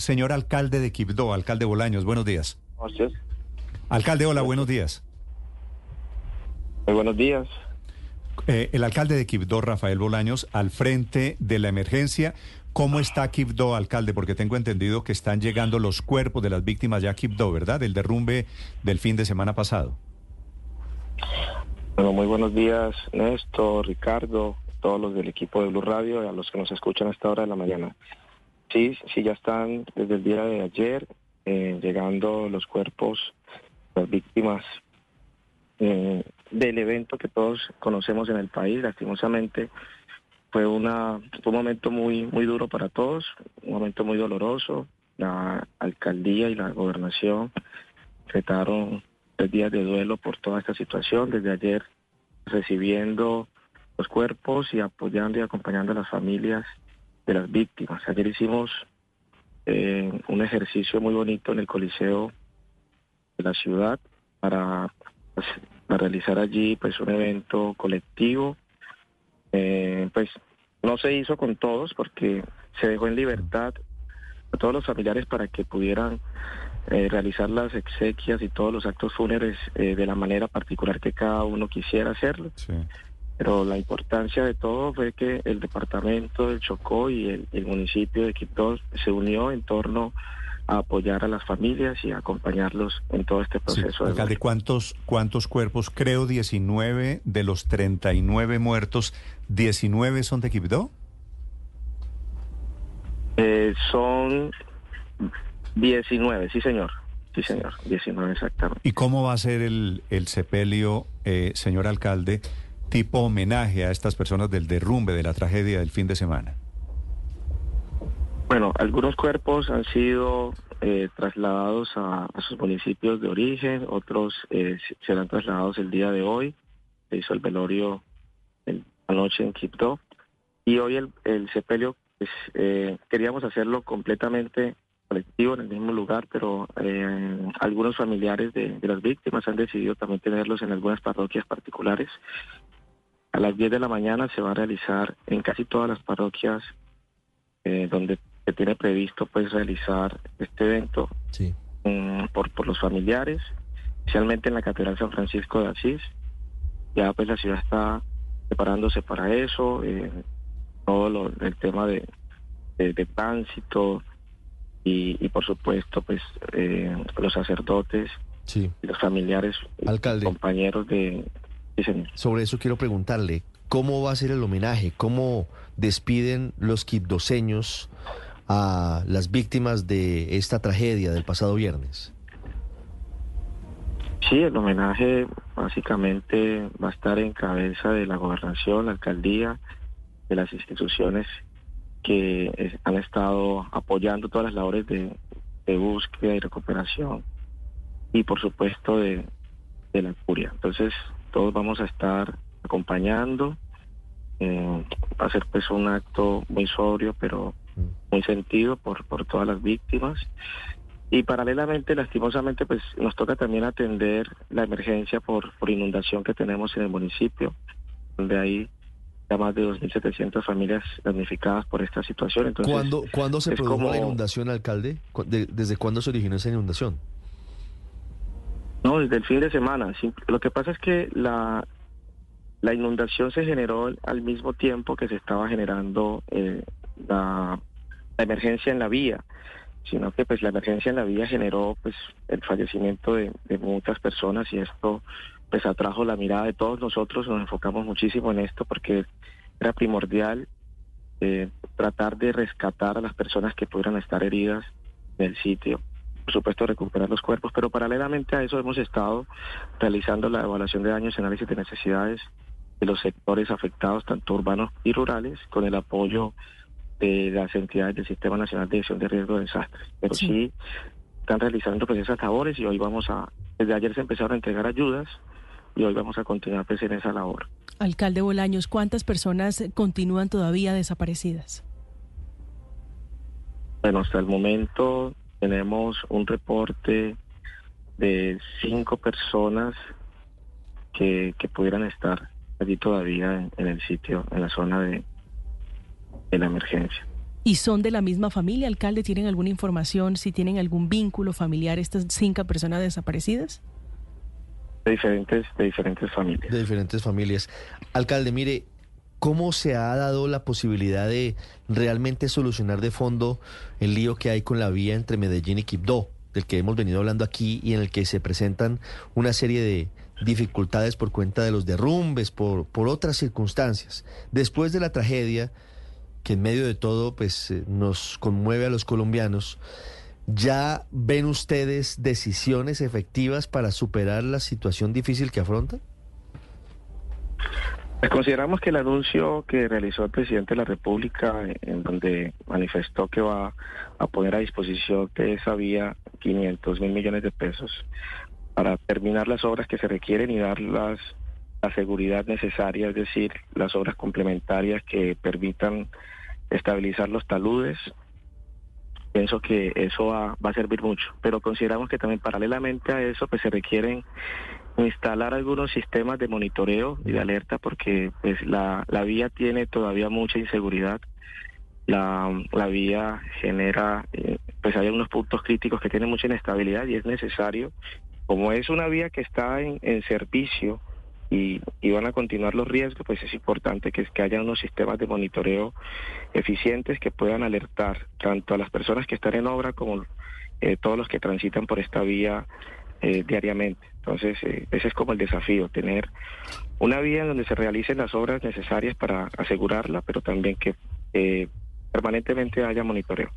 señor alcalde de Quibdó, alcalde Bolaños, buenos días. Gracias. Alcalde, hola, buenos días. Muy buenos días. Eh, el alcalde de Quibdó, Rafael Bolaños, al frente de la emergencia. ¿Cómo está Quibdó, alcalde? Porque tengo entendido que están llegando los cuerpos de las víctimas ya a Quibdó, ¿verdad? Del derrumbe del fin de semana pasado. Bueno, muy buenos días, Néstor, Ricardo, todos los del equipo de Blue Radio y a los que nos escuchan a esta hora de la mañana. Sí, sí, ya están desde el día de ayer eh, llegando los cuerpos, las víctimas eh, del evento que todos conocemos en el país. Lastimosamente fue una fue un momento muy muy duro para todos, un momento muy doloroso. La alcaldía y la gobernación trataron tres días de duelo por toda esta situación. Desde ayer recibiendo los cuerpos y apoyando y acompañando a las familias de las víctimas. Ayer hicimos eh, un ejercicio muy bonito en el Coliseo de la ciudad para, pues, para realizar allí pues un evento colectivo. Eh, pues no se hizo con todos porque se dejó en libertad a todos los familiares para que pudieran eh, realizar las exequias y todos los actos fúnebres de la manera particular que cada uno quisiera hacerlo. Sí. Pero la importancia de todo fue que el departamento del Chocó y el, municipio de Quito se unió en torno a apoyar a las familias y a acompañarlos en todo este proceso. Sí. Alcalde, ¿cuántos, ¿cuántos cuerpos? Creo 19 de los 39 muertos, ¿19 son de Quibdó? Eh, son 19, sí señor. Sí señor, 19 exactamente. ¿Y cómo va a ser el, el sepelio, eh, señor alcalde? Tipo homenaje a estas personas del derrumbe, de la tragedia del fin de semana? Bueno, algunos cuerpos han sido eh, trasladados a, sus municipios de origen, otros eh, serán trasladados el día de hoy. Se hizo el velorio el, anoche en Quibdó. Y hoy el, el sepelio, pues, eh, queríamos hacerlo completamente colectivo en el mismo lugar, pero algunos familiares de, de, las víctimas han decidido también tenerlos en algunas parroquias particulares. A las 10 de la mañana se va a realizar en casi todas las parroquias eh, donde se tiene previsto pues realizar este evento sí. um, por, por los familiares, especialmente en la Catedral San Francisco de Asís. Ya pues la ciudad está preparándose para eso, eh, todo lo, el tema de, de, de tránsito y, y, por supuesto pues eh, los sacerdotes sí. y los familiares, Alcalde. compañeros de, sobre eso quiero preguntarle, ¿cómo va a ser el homenaje? ¿Cómo despiden los quibdoseños a las víctimas de esta tragedia del pasado viernes? Sí, el homenaje básicamente va a estar en cabeza de la gobernación, la alcaldía, de las instituciones que han estado apoyando todas las labores de, de búsqueda y recuperación y por supuesto de, de la curia. Entonces, todos vamos a estar acompañando. Eh, va a ser pues un acto muy sobrio, pero muy sentido por, por todas las víctimas. Y paralelamente, lastimosamente, pues nos toca también atender la emergencia por, por inundación que tenemos en el municipio, donde hay ya más de 2.700 familias damnificadas por esta situación. Entonces, ¿Cuándo, ¿cuándo se produjo como... la inundación, alcalde? ¿Desde cuándo se originó esa inundación? No, desde el fin de semana. Lo que pasa es que la, la inundación se generó al mismo tiempo que se estaba generando eh, la, emergencia en la vía, sino que pues la emergencia en la vía generó pues el fallecimiento de, muchas personas y esto pues atrajo la mirada de todos nosotros, nos enfocamos muchísimo en esto porque era primordial eh, tratar de rescatar a las personas que pudieran estar heridas en el sitio por supuesto recuperar los cuerpos, pero paralelamente a eso hemos estado realizando la evaluación de daños y análisis de necesidades de los sectores afectados, tanto urbanos y rurales, con el apoyo de las entidades del Sistema Nacional de Gestión de Riesgo de Desastres. Pero sí, sí están realizando pues esas labores y hoy vamos a, desde ayer se empezaron a entregar ayudas y hoy vamos a continuar pues en esa labor. Alcalde Bolaños, ¿cuántas personas continúan todavía desaparecidas? Bueno, hasta el momento tenemos un reporte de cinco personas que, que pudieran estar allí todavía en, en, el sitio, en la zona de, de la emergencia. ¿Y son de la misma familia, alcalde? ¿Tienen alguna información, si tienen algún vínculo familiar estas cinco personas desaparecidas? De diferentes, de diferentes familias. De diferentes familias. Alcalde, mire, ¿cómo se ha dado la posibilidad de realmente solucionar de fondo el lío que hay con la vía entre Medellín y Quibdó, del que hemos venido hablando aquí y en el que se presentan una serie de dificultades por cuenta de los derrumbes, por, por otras circunstancias? Después de la tragedia, que en medio de todo pues eh, nos conmueve a los colombianos, ¿ya ven ustedes decisiones efectivas para superar la situación difícil que afrontan? Pues consideramos que el anuncio que realizó el presidente de la República, en donde manifestó que va a poner a disposición de esa vía 500 mil millones de pesos para terminar las obras que se requieren y dar las, la seguridad necesaria, es decir, las obras complementarias que permitan estabilizar los taludes. Pienso que eso va, va a servir mucho, pero consideramos que también paralelamente a eso pues se requieren instalar algunos sistemas de monitoreo y de alerta porque pues la, la vía tiene todavía mucha inseguridad. La, la vía genera, eh, pues hay unos puntos críticos que tienen mucha inestabilidad y es necesario, como es una vía que está en, en servicio y, y, van a continuar los riesgos, pues es importante que, que haya unos sistemas de monitoreo eficientes que puedan alertar tanto a las personas que están en obra como eh, todos los que transitan por esta vía eh, diariamente. Entonces, eh, ese es como el desafío, tener una vía en donde se realicen las obras necesarias para asegurarla, pero también que eh, permanentemente haya monitoreo.